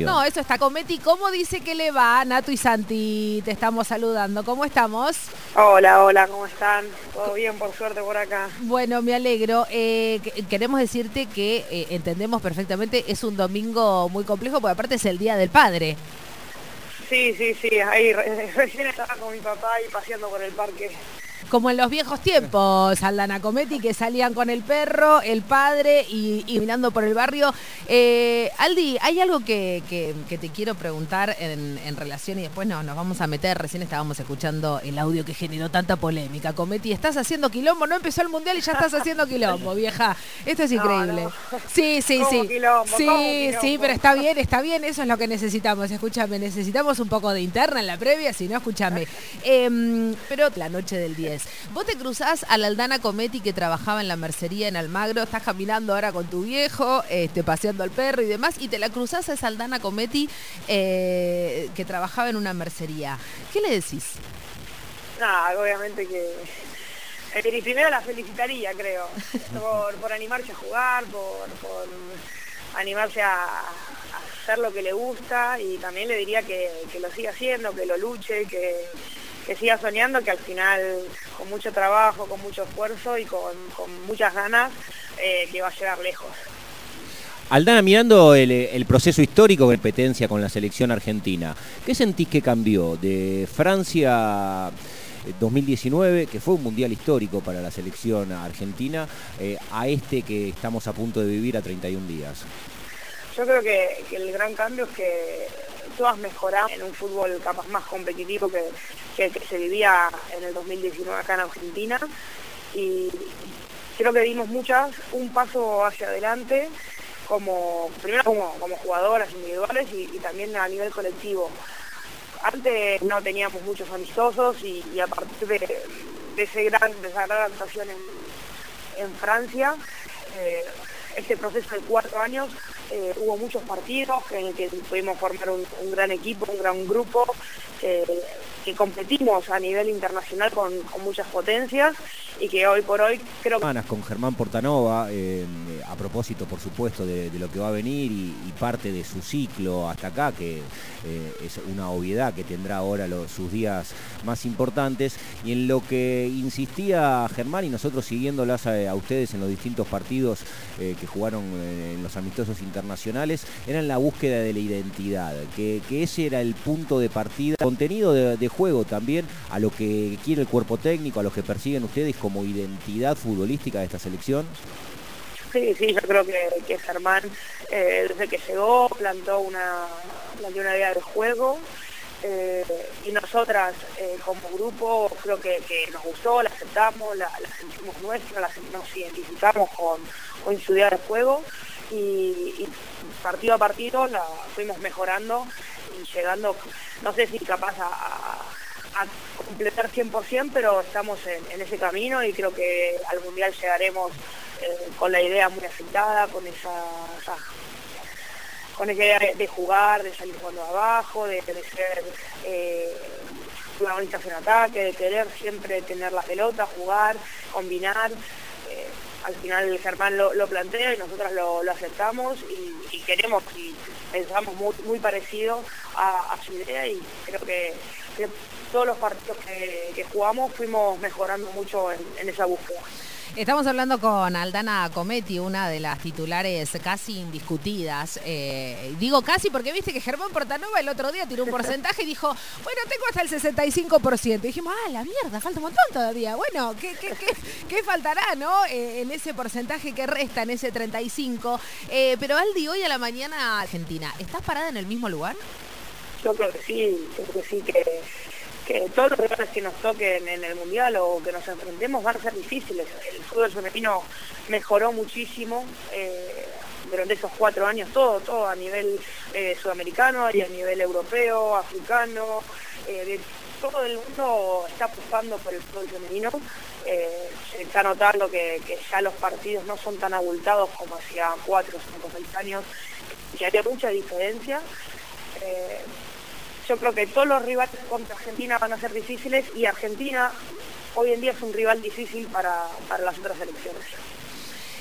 No, eso está. Cometi, ¿cómo dice que le va? Nato y Santi, te estamos saludando. ¿Cómo estamos? Hola, hola, ¿cómo están? Todo bien, por suerte, por acá. Bueno, me alegro. Eh, queremos decirte que eh, entendemos perfectamente, es un domingo muy complejo, porque aparte es el Día del Padre. Sí, sí, sí. Ahí recién estaba con mi papá y paseando por el parque como en los viejos tiempos, Aldana Cometi, que salían con el perro, el padre y, mirando por el barrio. Eh, Aldi, hay algo que, te quiero preguntar en, relación y después nos vamos a meter. Recién estábamos escuchando el audio que generó tanta polémica. Cometi, estás haciendo quilombo, no empezó el mundial y ya estás haciendo quilombo, vieja. Esto es increíble. Sí, sí, sí. sí, sí, pero está bien, está bien, eso es lo que necesitamos. Escúchame, necesitamos un poco de interna en la previa, si no, escúchame. Em, pero la noche del 10 Vos te cruzás a la Aldana Cometi que trabajaba en la mercería en Almagro, estás caminando ahora con tu viejo, este, paseando al perro y demás, y te la cruzás a esa Aldana Cometi eh, que trabajaba en una mercería. ¿Qué le decís? Nada, obviamente que eh, primero la felicitaría, creo, por, animarse a jugar, por, animarse a, hacer lo que le gusta y también le diría que, que lo siga haciendo, que lo luche, que, que siga soñando, que al final con mucho trabajo, con mucho esfuerzo y con, muchas ganas, eh, que va a llegar lejos. Aldana, mirando el, proceso histórico de competencia con la selección argentina, ¿qué sentís que cambió de Francia 2019, eh, que fue un mundial histórico para la selección argentina, eh, a este que estamos a punto de vivir a 31 días? Yo creo que, que el gran cambio es que todas mejoraron en un fútbol capaz más competitivo que, que, se vivía en el 2019 acá en Argentina y creo que dimos muchas, un paso hacia adelante, como primero como, como jugadoras individuales y, también a nivel colectivo. Antes no teníamos muchos amistosos y, a partir de, ese gran, esa gran adaptación en, Francia, eh, este proceso de cuatro años eh, hubo muchos partidos en que pudimos formar un, gran equipo, un gran grupo, que competimos a nivel internacional con, muchas potencias y que hoy por hoy creo que... Con Germán Portanova, eh, a propósito por supuesto de, lo que va a venir y, parte de su ciclo hasta acá, que eh, es una obviedad que tendrá ahora sus días más importantes, y en lo que insistía Germán y nosotros siguiéndolas a, ustedes en los distintos partidos que jugaron en los amistosos internacionales, era en la búsqueda de la identidad, que, ese era el punto de partida, contenido de, juego también a lo que quiere el cuerpo técnico, a lo que persiguen ustedes como identidad futbolística de esta selección? Sí, sí, yo creo que, Germán eh, desde que llegó plantó una, plantó una idea de juego eh, y nosotras eh, como grupo creo que, nos gustó, la aceptamos, la, sentimos nuestra, la, nos identificamos con, con su idea de juego y, partido a partido la fuimos mejorando y llegando, no sé si capaz a, completar 100%, pero estamos en, ese camino y creo que al Mundial llegaremos eh, con la idea muy aceptada, con esa, con esa idea de, jugar, de salir jugando abajo, de, de ser eh, protagonistas en ataque, de querer siempre tener la pelota, jugar, combinar. Al final Germán lo, plantea y nosotros lo, aceptamos y, queremos y pensamos muy, parecido a, su idea y creo que, todos los partidos que, jugamos fuimos mejorando mucho en esa búsqueda. Estamos hablando con Aldana Cometi, una de las titulares casi indiscutidas. Eh, digo casi porque viste que Germán Portanova el otro día tiró un porcentaje y dijo, bueno, tengo hasta el 65%. Y dijimos, ah, la mierda, falta un montón todavía. Bueno, ¿qué, faltará, no? Eh, en ese porcentaje que resta, en ese 35%. Eh, pero Aldi, hoy a la mañana, Argentina, ¿estás parada en el mismo lugar? Yo creo que sí, creo que sí, que que todos los rivales que nos toquen en el Mundial o que nos enfrentemos van a ser difíciles. El fútbol femenino mejoró muchísimo eh, durante esos cuatro años, todo, todo a nivel eh, sudamericano y a nivel europeo, africano. Eh, todo el mundo está apostando por el fútbol femenino. se está notando que, ya los partidos no son tan abultados como hacía cuatro, cinco, seis años, que había mucha diferencia yo creo que todos los rivales contra Argentina van a ser difíciles y Argentina hoy en día es un rival difícil para, las otras elecciones.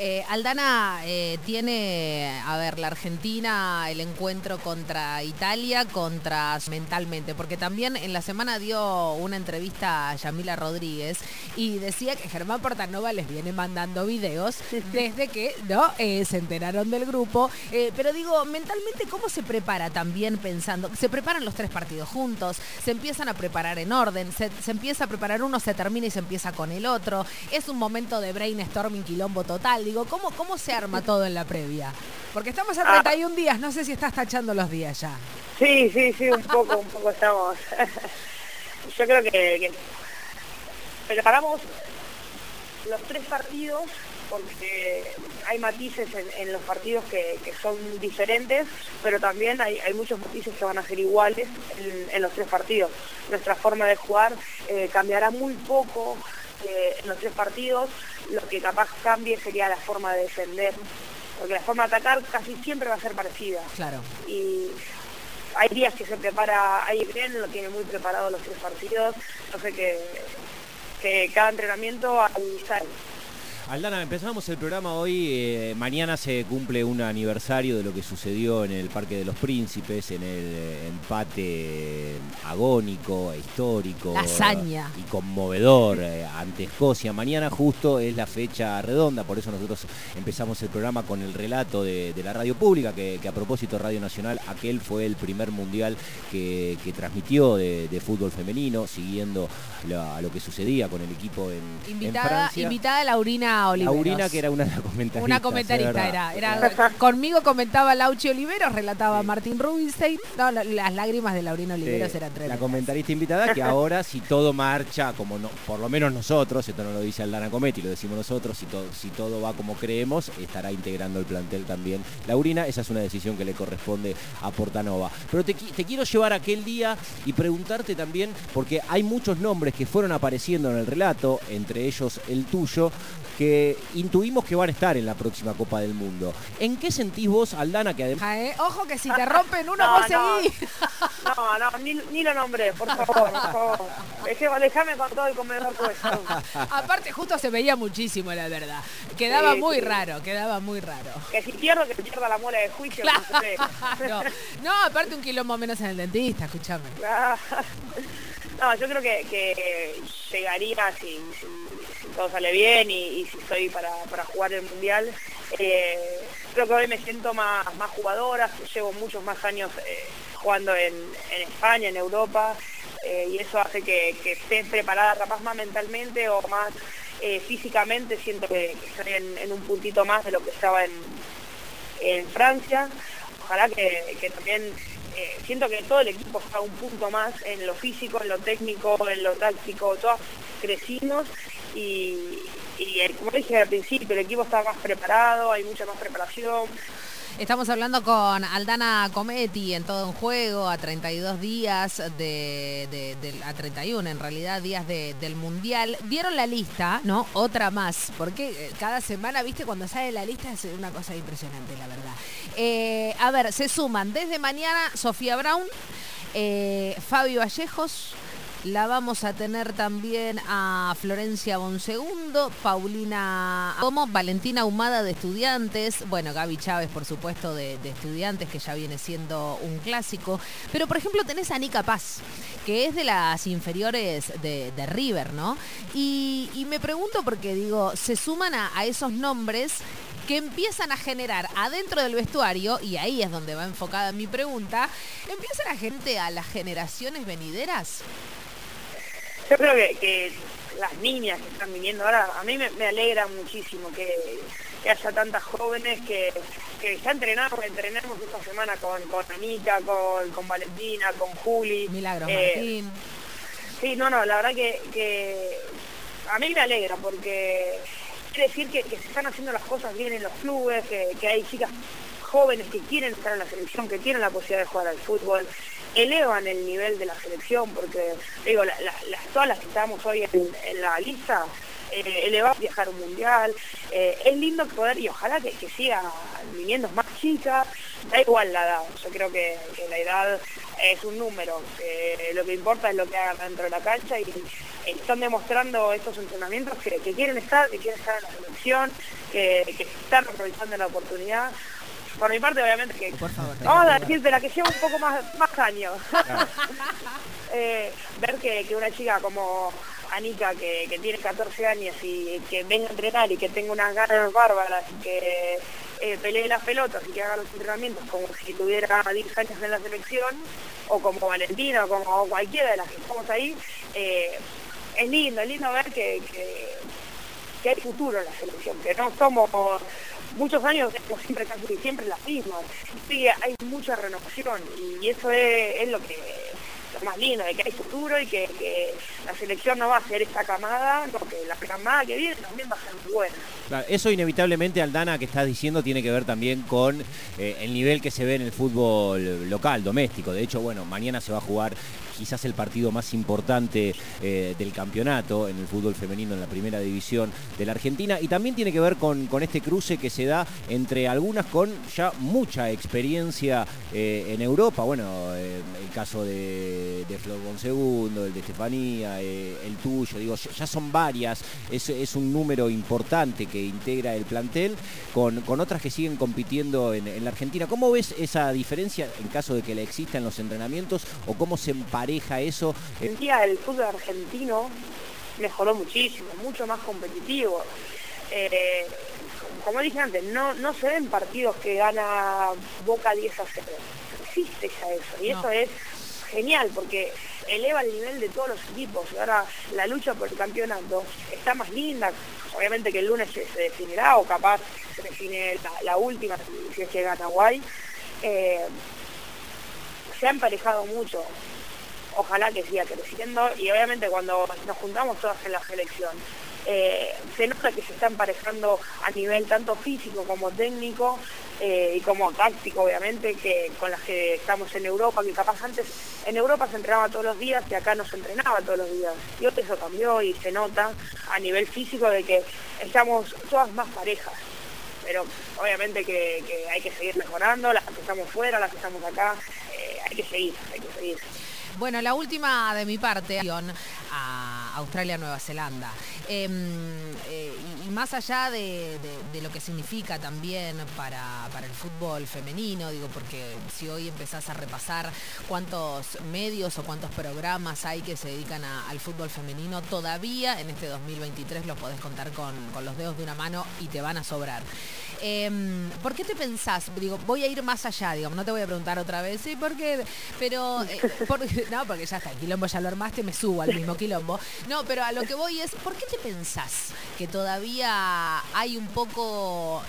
Eh, Aldana eh, tiene, a ver, la Argentina, el encuentro contra Italia, contra mentalmente, porque también en la semana dio una entrevista a Yamila Rodríguez y decía que Germán Portanova les viene mandando videos desde que no eh, se enteraron del grupo. pero digo, mentalmente, ¿cómo se prepara también pensando? Se preparan los tres partidos juntos, se empiezan a preparar en orden, se, se empieza a preparar uno, se termina y se empieza con el otro. Es un momento de brainstorming quilombo total Digo, ¿cómo, ¿cómo se arma todo en la previa? Porque estamos a 31 ah. días, no sé si estás tachando los días ya. Sí, sí, sí, un poco, un poco estamos. Yo creo que, preparamos los tres partidos porque hay matices en, los partidos que, son diferentes, pero también hay, muchos matices que van a ser iguales en, los tres partidos. Nuestra forma de jugar eh, cambiará muy poco eh, en los tres partidos, lo que capaz cambie sería la forma de defender, porque la forma de atacar casi siempre va a ser parecida. Claro. Y hay días que se prepara ahí bien, lo tiene muy preparado los tres partidos, no sé que, que cada entrenamiento hay Aldana, empezamos el programa hoy. Eh, mañana se cumple un aniversario de lo que sucedió en el Parque de los Príncipes, en el eh, empate agónico, e histórico y conmovedor eh, ante Escocia. Mañana justo es la fecha redonda, por eso nosotros empezamos el programa con el relato de, la radio pública, que, a propósito Radio Nacional, aquel fue el primer mundial que, transmitió de, fútbol femenino, siguiendo lo que sucedía con el equipo en, invitada, Francia. Invitada Laurina Laurina, que era una comentarista. Una comentarista era, era. Conmigo comentaba Lauchi Oliveros, relataba Martín Rubinstein. No, las lágrimas de Laurina Oliveros eran tremendas. La comentarista invitada que ahora, si todo marcha, como no, por lo menos nosotros, esto no lo dice Aldana Cometti, lo decimos nosotros, si todo, si todo va como creemos, estará integrando el plantel también. Laurina, esa es una decisión que le corresponde a Portanova. Pero te, te quiero llevar aquel día y preguntarte también, porque hay muchos nombres que fueron apareciendo en el relato, entre ellos el tuyo, que intuimos que van a estar en la próxima Copa del Mundo. ¿En qué sentís vos, Aldana, que además... Eh, ojo que si te rompen uno, vos no, No, no, ni, lo nombré, por favor, por favor. Déjame con todo el comedor puesto. Aparte, justo se veía muchísimo, la verdad. Quedaba muy raro, quedaba muy raro. Que si pierdo, que pierda la muela de juicio. no, no, aparte un kilómetro menos en el dentista, escúchame. No, yo creo que, llegaría si, todo sale bien y, si estoy para, jugar el Mundial. Eh, creo que hoy me siento más, más jugadora, llevo muchos más años eh, jugando en, España, en Europa, eh, y eso hace que, esté preparada capaz más mentalmente o más físicamente, siento que, estoy en, un puntito más de lo que estaba en, Francia. Ojalá que también eh, siento que todo el equipo está un punto más en lo físico, en lo técnico, en lo táctico, todos crecimos y, y como dije al principio, el equipo está más preparado, hay mucha más preparación, Estamos hablando con Aldana Cometti en todo un juego, a 32 días, de, a 31 en realidad, días del Mundial. Vieron la lista, ¿no? Otra más, porque eh, cada semana, viste, cuando sale la lista es una cosa impresionante, la verdad. Eh, a ver, se suman desde mañana Sofía Brown, eh, Fabio Vallejos, la vamos a tener también a Florencia Bonsegundo, Paulina como Valentina Humada de Estudiantes, bueno, Gaby Chávez, por supuesto, de, Estudiantes, que ya viene siendo un clásico. Pero, por ejemplo, tenés a Nica Paz, que es de las inferiores de, River, ¿no? Y, me pregunto porque, digo, se suman a, a esos nombres que empiezan a generar adentro del vestuario, y ahí es donde va enfocada mi pregunta, empieza la gente a las generaciones venideras. Yo creo que, las niñas que están viniendo ahora, a mí me, alegra muchísimo que, haya tantas jóvenes que, ya entrenamos, entrenamos esta semana con, con Anita, con, Valentina, con Juli. Milagros eh, Martín. Sí, no, no, la verdad que, a mí me alegra porque quiere decir que, se están haciendo las cosas bien en los clubes, que hay chicas jóvenes que quieren estar en la selección, que tienen la posibilidad de jugar al fútbol, elevan el nivel de la selección, porque digo, las, todas las que estamos hoy en, la lista, eh, elevar viajar un mundial, eh, es lindo poder, y ojalá que, que siga viniendo más chica, da igual la edad, yo creo que, la edad es un número, lo que importa es lo que hagan dentro de la cancha y están demostrando estos entrenamientos que, quieren estar, que quieren estar en la selección, que, están aprovechando la oportunidad. Por mi parte, obviamente, que vamos a decirte la que lleva un poco más, más años. Eh, ver que, una chica como Anika, que, tiene 14 años y que venga a entrenar y que tenga unas ganas bárbaras y que eh, pelee las pelotas y que haga los entrenamientos como si tuviera 10 años en la selección, o como Valentina, o como cualquiera de las que estamos ahí, eh, es lindo, es lindo ver que, que, hay futuro en la selección, que no somos muchos años siempre casi siempre las mismas. Sí, hay mucha renovación y eso es, lo que lo más lindo, de que hay futuro y que, la selección no va a ser esta camada, porque la camada que viene también va a ser muy buena. eso inevitablemente, Aldana, que estás diciendo, tiene que ver también con eh, el nivel que se ve en el fútbol local, doméstico. De hecho, bueno, mañana se va a jugar quizás el partido más importante eh, del campeonato en el fútbol femenino en la primera división de la Argentina. Y también tiene que ver con, este cruce que se da entre algunas con ya mucha experiencia eh, en Europa, bueno, eh, el caso de, de Flor Bonsegundo, el de Estefanía, el tuyo, digo, ya son varias, es, un número importante que integra el plantel con, con otras que siguen compitiendo en, la Argentina. ¿Cómo ves esa diferencia en caso de que la exista en los entrenamientos o cómo se emparenta eso. El día el fútbol argentino mejoró muchísimo, mucho más competitivo. Eh, como dije antes, no, no se ven partidos que gana Boca 10 a 0. existe ya eso. Y eso es genial porque eleva el nivel de todos los equipos. Ahora la lucha por el campeonato está más linda. Obviamente que el lunes se, definirá o capaz se define la, última si es que gana Guay. Eh, se ha emparejado mucho ojalá que siga creciendo y obviamente cuando nos juntamos todas en la selección, eh, se nota que se está emparejando a nivel tanto físico como técnico eh, y como táctico obviamente que con las que estamos en Europa, que capaz antes en Europa se entrenaba todos los días y acá no se entrenaba todos los días. Y hoy eso cambió y se nota a nivel físico de que estamos todas más parejas pero obviamente que, hay que seguir mejorando, las que estamos fuera, las que estamos acá, eh, hay que seguir, hay que seguir. Bueno, la última de mi parte, a Australia-Nueva Zelanda. Em, eh, y, más allá de, lo que significa también para, el fútbol femenino, digo, porque si hoy empezás a repasar cuántos medios o cuántos programas hay que se dedican al fútbol femenino, todavía en este 2023 los podés contar con, los dedos de una mano y te van a sobrar. Em, ¿Por qué te pensás? Digo, voy a ir más allá, digamos, no te voy a preguntar otra vez, sí, ¿por qué? Pero, eh, no, porque ya está, el quilombo ya lo armaste, me subo al mismo quilombo. No, pero a lo que voy es, ¿por qué te pensás que todavía hay un poco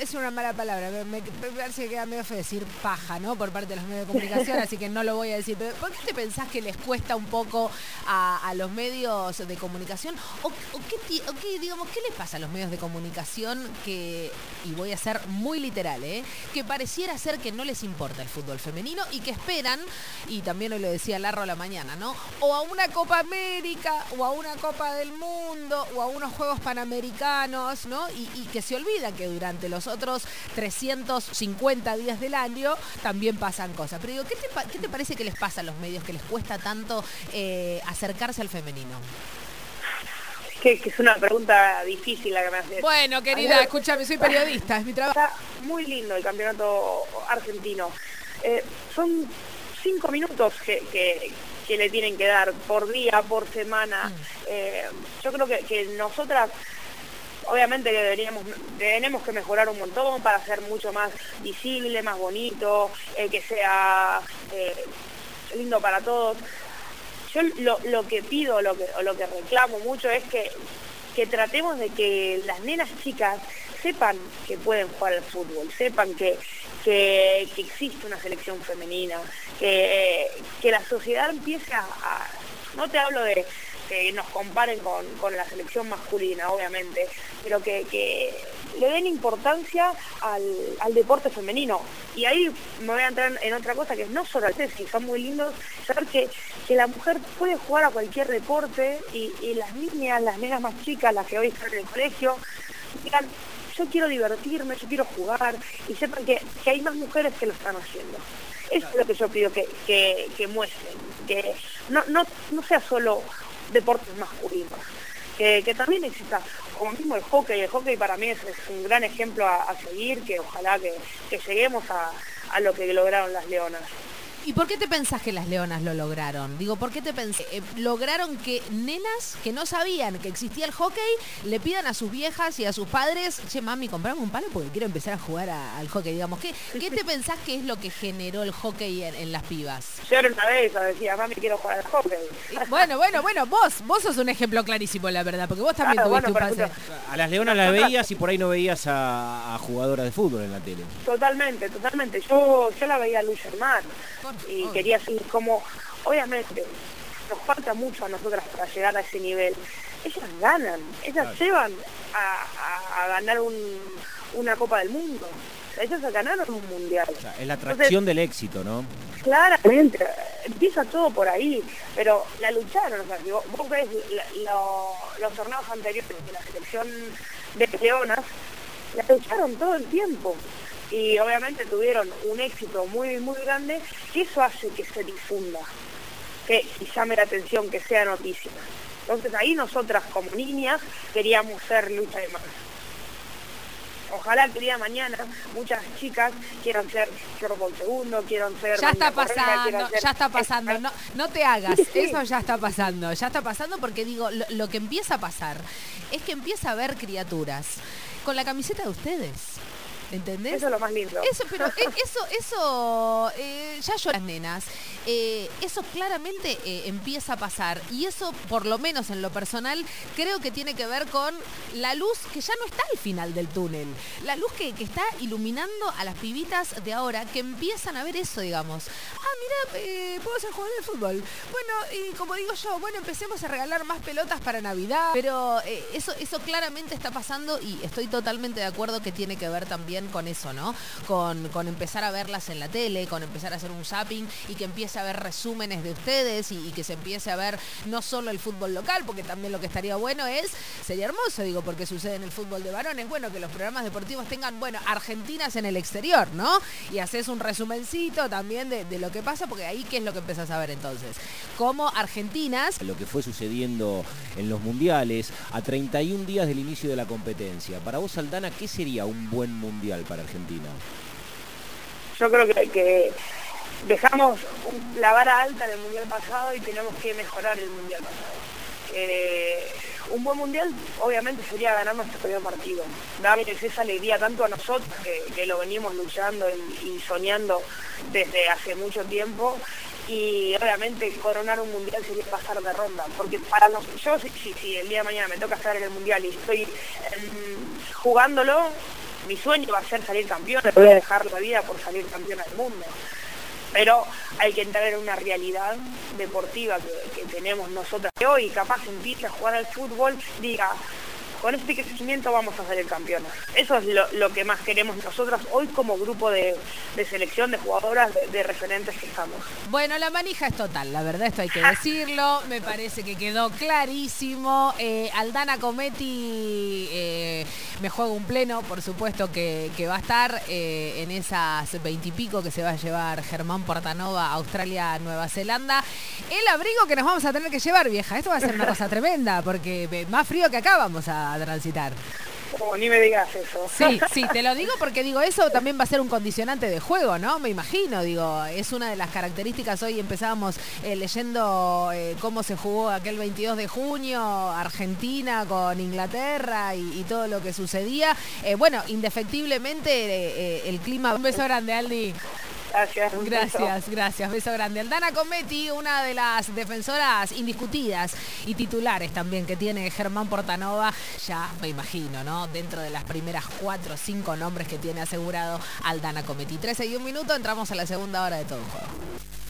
es una mala palabra, me, parece que queda medio feo decir paja, ¿no? Por parte de los medios de comunicación, así que no lo voy a decir. Pero ¿por qué te pensás que les cuesta un poco a, los medios de comunicación? ¿O, qué, digamos, qué les pasa a los medios de comunicación que, y voy a ser muy literal, ¿eh? que pareciera ser que no les importa el fútbol femenino y que esperan, y también hoy lo decía Larro a la mañana, ¿no? O a una Copa América, o a una Copa del Mundo, o a unos Juegos Panamericanos, ¿no? Y, y que se olvidan que durante los otros 350 días del año también pasan cosas. Pero digo, ¿qué te, parece que les pasa a los medios que les cuesta tanto eh, acercarse al femenino? Que, es una pregunta difícil la que me haces. Bueno, querida, escúchame, soy periodista, es mi trabajo. Está muy lindo el campeonato argentino. Eh, son cinco minutos que, le tienen que dar por día, por semana. Mm. Eh, yo creo que, que nosotras obviamente que deberíamos, tenemos que mejorar un montón para ser mucho más visible, más bonito, eh, que sea eh, lindo para todos. Yo lo, que pido, lo que, lo que reclamo mucho es que, que tratemos de que las nenas chicas sepan que pueden jugar al fútbol, sepan que, que, existe una selección femenina, que, que la sociedad empiece a, no te hablo de, que nos comparen con, la selección masculina, obviamente, pero que, le den importancia al, deporte femenino. Y ahí me voy a entrar en otra cosa que es no solo al tesis, son muy lindos saber que, la mujer puede jugar a cualquier deporte y, las niñas, las nenas más chicas, las que hoy están en el colegio, digan, yo quiero divertirme, yo quiero jugar y sepan que, hay más mujeres que lo están haciendo. Eso es lo que yo pido que, que, muestren, que no, no, no sea solo deportes masculinos, que, también exista, como mismo el hockey, el hockey para mí es, un gran ejemplo a, seguir, que ojalá que, lleguemos a lo que lograron las leonas. ¿Y por qué te pensás que las leonas lo lograron? Digo, ¿por qué te pensás? Eh, lograron que nenas que no sabían que existía el hockey le pidan a sus viejas y a sus padres, che, mami, comprame un palo porque quiero empezar a jugar al hockey. Digamos, ¿qué, ¿qué te pensás que es lo que generó el hockey en, las pibas? Yo era una vez decía, mami, quiero jugar al hockey. bueno, bueno, bueno, vos, vos sos un ejemplo clarísimo, la verdad, porque vos también tuviste un pase. A las leonas las veías y por ahí no veías a, jugadoras de fútbol en la tele. Totalmente, totalmente. Yo, yo la veía a Luis Hermán y quería decir como, obviamente, nos falta mucho a nosotras para llegar a ese nivel. Ellas ganan, ellas llevan a, ganar una Copa del Mundo. ellas ganaron un mundial. es la atracción del éxito, ¿no? Claramente, empieza todo por ahí, pero la lucharon, o sea, vos ves los torneos anteriores de la selección de Leonas, la lucharon todo el tiempo y obviamente tuvieron un éxito muy, muy grande y eso hace que se difunda, que llame la atención, que sea noticia. Entonces ahí nosotras como niñas queríamos ser lucha de más. Ojalá que el día de mañana muchas chicas quieran ser Chorro segundo, quieran ser... Ya está pasando, ya está pasando, no, no te hagas, eso ya está pasando, ya está pasando porque digo, lo, lo que empieza a pasar es que empieza a haber criaturas con la camiseta de ustedes ¿Entendés? Eso es lo más lindo. Eso, pero e, eso, eso, eh, ya yo las nenas, eh, eso claramente eh, empieza a pasar. Y eso, por lo menos en lo personal, creo que tiene que ver con la luz que ya no está al final del túnel. La luz que, está iluminando a las pibitas de ahora que empiezan a ver eso, digamos. Ah, mira, puedo ser jugador de fútbol. Bueno, y como digo yo, bueno, empecemos a regalar más pelotas para Navidad. Pero eso, eso claramente está pasando y estoy totalmente de acuerdo que tiene que ver también con eso, ¿no? Con, empezar a verlas en la tele, con empezar a hacer un zapping y que empiece a ver resúmenes de ustedes y, que se empiece a ver no solo el fútbol local, porque también lo que estaría bueno es, sería hermoso, digo, porque sucede en el fútbol de varones, bueno, que los programas deportivos tengan, bueno, Argentinas en el exterior, ¿no? Y haces un resumencito también de, de lo que pasa, porque ahí qué es lo que empezás a ver entonces. Como Argentinas... Lo que fue sucediendo en los mundiales, a 31 días del inicio de la competencia. Para vos, Aldana, ¿qué sería un buen mundial? Para Argentina? Yo creo que, dejamos la vara alta del mundial pasado y tenemos que mejorar el mundial pasado. Eh, un buen mundial obviamente sería ganar nuestro primer partido, darles esa alegría tanto a nosotros que, lo venimos luchando y, soñando desde hace mucho tiempo y obviamente coronar un mundial sería pasar de ronda, porque para nosotros, yo si, el día de mañana me toca estar en el mundial y estoy em, jugándolo, mi sueño va a ser salir campeón, voy a dejar la vida por salir campeón del mundo. Pero hay que entrar en una realidad deportiva que, tenemos nosotras. Hoy capaz empiece a jugar al fútbol, diga, con este crecimiento vamos a salir campeones. Eso es lo, que más queremos nosotras hoy como grupo de, selección de jugadoras, de, referentes que estamos. Bueno, la manija es total, la verdad esto hay que decirlo, me parece que quedó clarísimo. Eh, Aldana Cometti eh, me juega un pleno, por supuesto que, va a estar eh, en esas veintipico que se va a llevar Germán Portanova, Australia, Nueva Zelanda. El abrigo que nos vamos a tener que llevar, vieja, esto va a ser una cosa tremenda, porque más frío que acá vamos a transitar. Oh, ni me digas eso. Sí, sí, te lo digo porque digo, eso también va a ser un condicionante de juego, ¿no? Me imagino, digo, es una de las características. Hoy empezábamos eh, leyendo eh, cómo se jugó aquel 22 de junio, Argentina con Inglaterra y, todo lo que sucedía. Eh, bueno, indefectiblemente el clima... Un beso grande, Aldi. Gracias. Gracias, gracias. Beso grande. Aldana Cometti, una de las defensoras indiscutidas y titulares también que tiene Germán Portanova, ya me imagino, ¿no? Dentro de las primeras cuatro o cinco nombres que tiene asegurado Aldana Cometti. 13 y un minuto, entramos a la segunda hora de todo el juego.